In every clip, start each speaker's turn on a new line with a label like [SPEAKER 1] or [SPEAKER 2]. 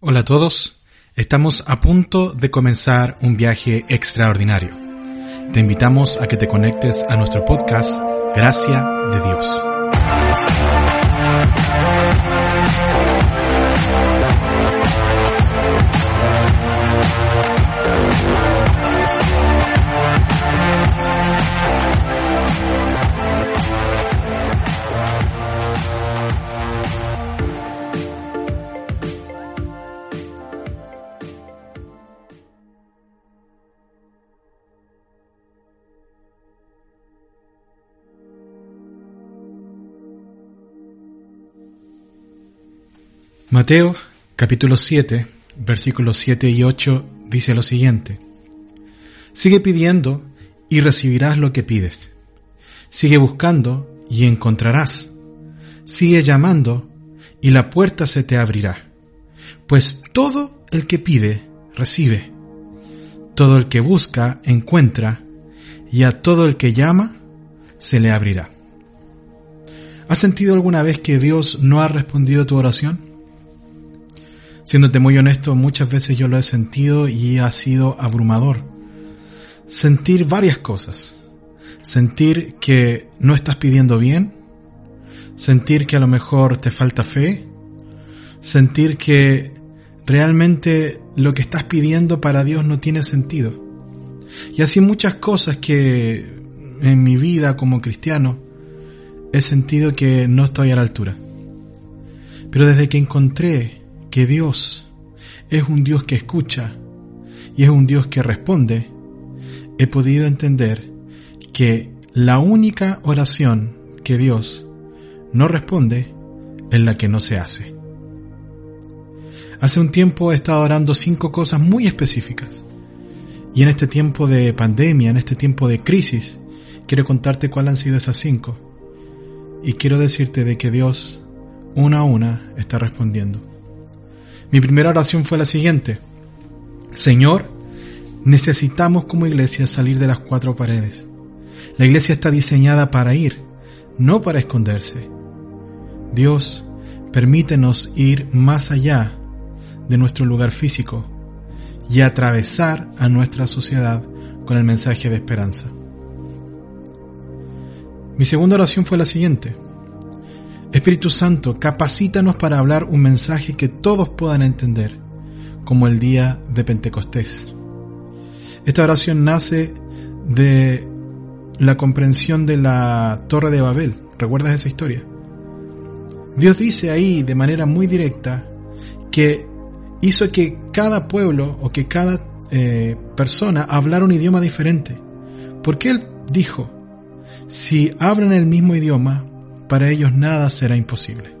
[SPEAKER 1] Hola a todos, estamos a punto de comenzar un viaje extraordinario. Te invitamos a que te conectes a nuestro podcast Gracia de Dios. Mateo capítulo 7, versículos 7 y 8 dice lo siguiente. Sigue pidiendo y recibirás lo que pides. Sigue buscando y encontrarás. Sigue llamando y la puerta se te abrirá. Pues todo el que pide, recibe. Todo el que busca, encuentra. Y a todo el que llama, se le abrirá. ¿Has sentido alguna vez que Dios no ha respondido a tu oración? Siéndote muy honesto, muchas veces yo lo he sentido y ha sido abrumador. Sentir varias cosas. Sentir que no estás pidiendo bien. Sentir que a lo mejor te falta fe. Sentir que realmente lo que estás pidiendo para Dios no tiene sentido. Y así muchas cosas que en mi vida como cristiano he sentido que no estoy a la altura. Pero desde que encontré que Dios es un Dios que escucha y es un Dios que responde, he podido entender que la única oración que Dios no responde es la que no se hace. Hace un tiempo he estado orando cinco cosas muy específicas. Y en este tiempo de pandemia, en este tiempo de crisis, quiero contarte cuáles han sido esas cinco. Y quiero decirte de que Dios, una a una, está respondiendo. Mi primera oración fue la siguiente. Señor, necesitamos como iglesia salir de las cuatro paredes. La iglesia está diseñada para ir, no para esconderse. Dios, permítenos ir más allá de nuestro lugar físico y atravesar a nuestra sociedad con el mensaje de esperanza. Mi segunda oración fue la siguiente. Espíritu Santo, capacítanos para hablar un mensaje que todos puedan entender, como el día de Pentecostés. Esta oración nace de la comprensión de la Torre de Babel. ¿Recuerdas esa historia? Dios dice ahí de manera muy directa que hizo que cada pueblo o que cada eh, persona hablara un idioma diferente. Porque Él dijo, si hablan el mismo idioma, para ellos nada será imposible.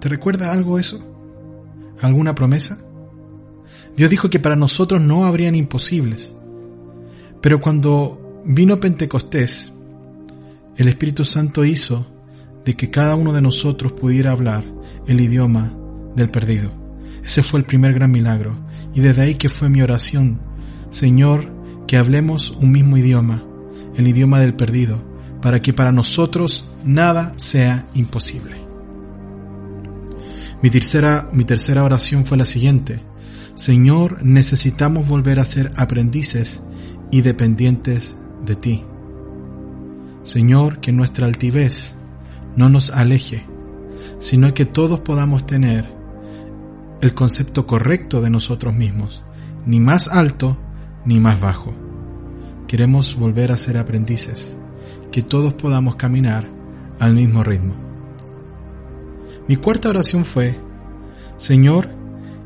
[SPEAKER 1] ¿Te recuerda algo eso? ¿Alguna promesa? Dios dijo que para nosotros no habrían imposibles. Pero cuando vino Pentecostés, el Espíritu Santo hizo de que cada uno de nosotros pudiera hablar el idioma del perdido. Ese fue el primer gran milagro. Y desde ahí que fue mi oración, Señor, que hablemos un mismo idioma, el idioma del perdido, para que para nosotros nada sea imposible. Mi tercera, mi tercera oración fue la siguiente. Señor, necesitamos volver a ser aprendices y dependientes de ti. Señor, que nuestra altivez no nos aleje, sino que todos podamos tener el concepto correcto de nosotros mismos, ni más alto ni más bajo. Queremos volver a ser aprendices que todos podamos caminar al mismo ritmo. Mi cuarta oración fue, Señor,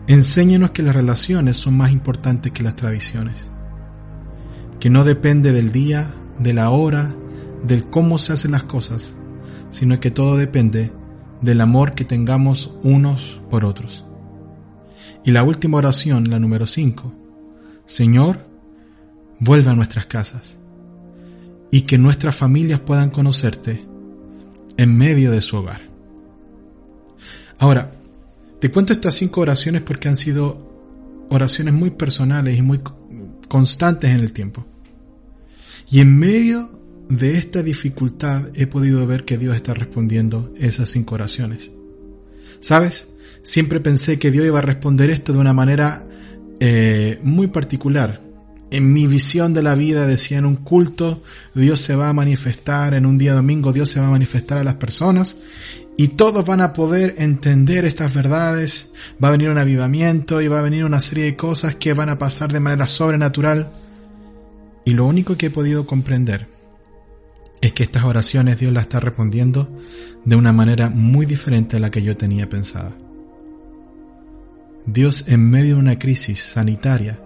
[SPEAKER 1] enséñanos que las relaciones son más importantes que las tradiciones, que no depende del día, de la hora, del cómo se hacen las cosas, sino que todo depende del amor que tengamos unos por otros. Y la última oración, la número 5. Señor, vuelve a nuestras casas y que nuestras familias puedan conocerte en medio de su hogar. Ahora, te cuento estas cinco oraciones porque han sido oraciones muy personales y muy constantes en el tiempo. Y en medio de esta dificultad he podido ver que Dios está respondiendo esas cinco oraciones. ¿Sabes? Siempre pensé que Dios iba a responder esto de una manera eh, muy particular. En mi visión de la vida decía en un culto Dios se va a manifestar, en un día domingo Dios se va a manifestar a las personas y todos van a poder entender estas verdades, va a venir un avivamiento y va a venir una serie de cosas que van a pasar de manera sobrenatural. Y lo único que he podido comprender es que estas oraciones Dios las está respondiendo de una manera muy diferente a la que yo tenía pensada. Dios en medio de una crisis sanitaria,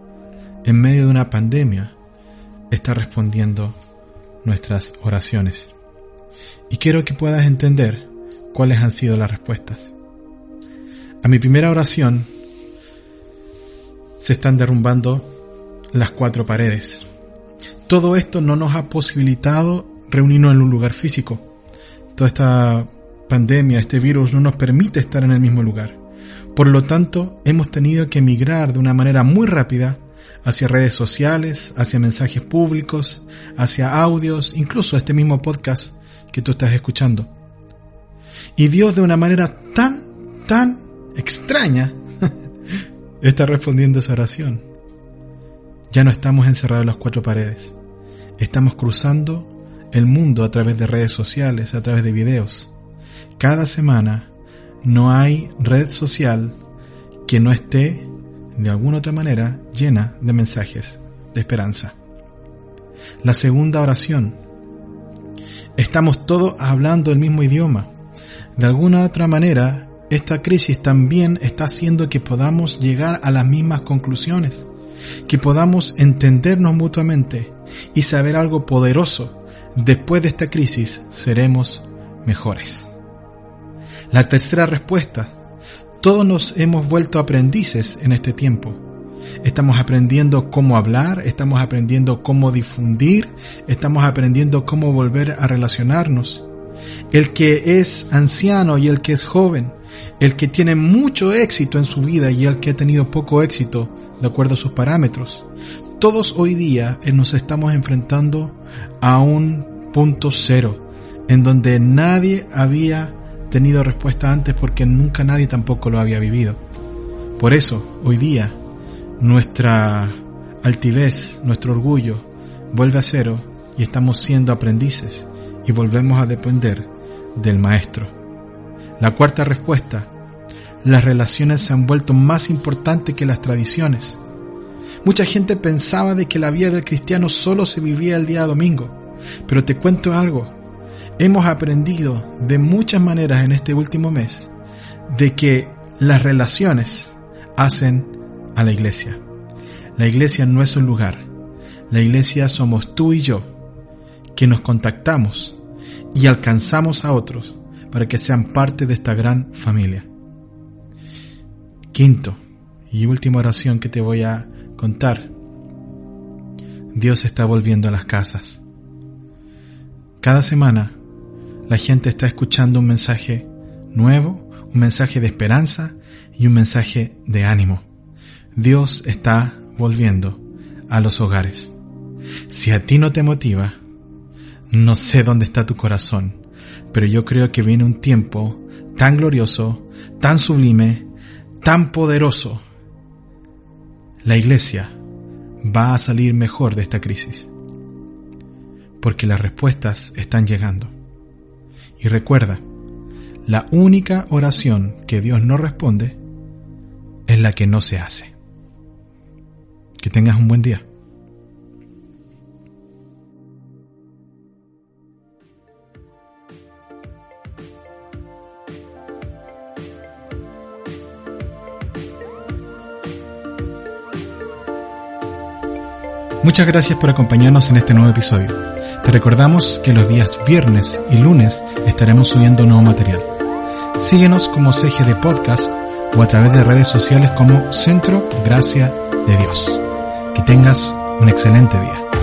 [SPEAKER 1] en medio de una pandemia, está respondiendo nuestras oraciones. Y quiero que puedas entender cuáles han sido las respuestas. A mi primera oración se están derrumbando las cuatro paredes. Todo esto no nos ha posibilitado reunirnos en un lugar físico. Toda esta pandemia, este virus no nos permite estar en el mismo lugar. Por lo tanto, hemos tenido que migrar de una manera muy rápida hacia redes sociales, hacia mensajes públicos, hacia audios, incluso este mismo podcast que tú estás escuchando. Y Dios de una manera tan, tan extraña está respondiendo esa oración. Ya no estamos encerrados en las cuatro paredes. Estamos cruzando el mundo a través de redes sociales, a través de videos. Cada semana no hay red social que no esté de alguna otra manera llena de mensajes de esperanza. La segunda oración. Estamos todos hablando el mismo idioma. De alguna otra manera, esta crisis también está haciendo que podamos llegar a las mismas conclusiones, que podamos entendernos mutuamente y saber algo poderoso después de esta crisis seremos mejores. La tercera respuesta, todos nos hemos vuelto aprendices en este tiempo. Estamos aprendiendo cómo hablar, estamos aprendiendo cómo difundir, estamos aprendiendo cómo volver a relacionarnos. El que es anciano y el que es joven, el que tiene mucho éxito en su vida y el que ha tenido poco éxito de acuerdo a sus parámetros todos hoy día eh, nos estamos enfrentando a un punto cero, en donde nadie había tenido respuesta antes porque nunca nadie tampoco lo había vivido. Por eso, hoy día, nuestra altivez, nuestro orgullo, vuelve a cero y estamos siendo aprendices y volvemos a depender del maestro. La cuarta respuesta, las relaciones se han vuelto más importantes que las tradiciones. Mucha gente pensaba de que la vida del cristiano solo se vivía el día domingo. Pero te cuento algo. Hemos aprendido de muchas maneras en este último mes de que las relaciones hacen a la iglesia. La iglesia no es un lugar. La iglesia somos tú y yo, que nos contactamos y alcanzamos a otros para que sean parte de esta gran familia. Quinto y última oración que te voy a contar. Dios está volviendo a las casas. Cada semana la gente está escuchando un mensaje nuevo, un mensaje de esperanza y un mensaje de ánimo. Dios está volviendo a los hogares. Si a ti no te motiva, no sé dónde está tu corazón, pero yo creo que viene un tiempo tan glorioso, tan sublime, tan poderoso, la iglesia va a salir mejor de esta crisis. Porque las respuestas están llegando. Y recuerda, la única oración que Dios no responde es la que no se hace. Que tengas un buen día. Muchas gracias por acompañarnos en este nuevo episodio. Te recordamos que los días viernes y lunes estaremos subiendo nuevo material. Síguenos como CGD Podcast o a través de redes sociales como Centro Gracia de Dios. Que tengas un excelente día.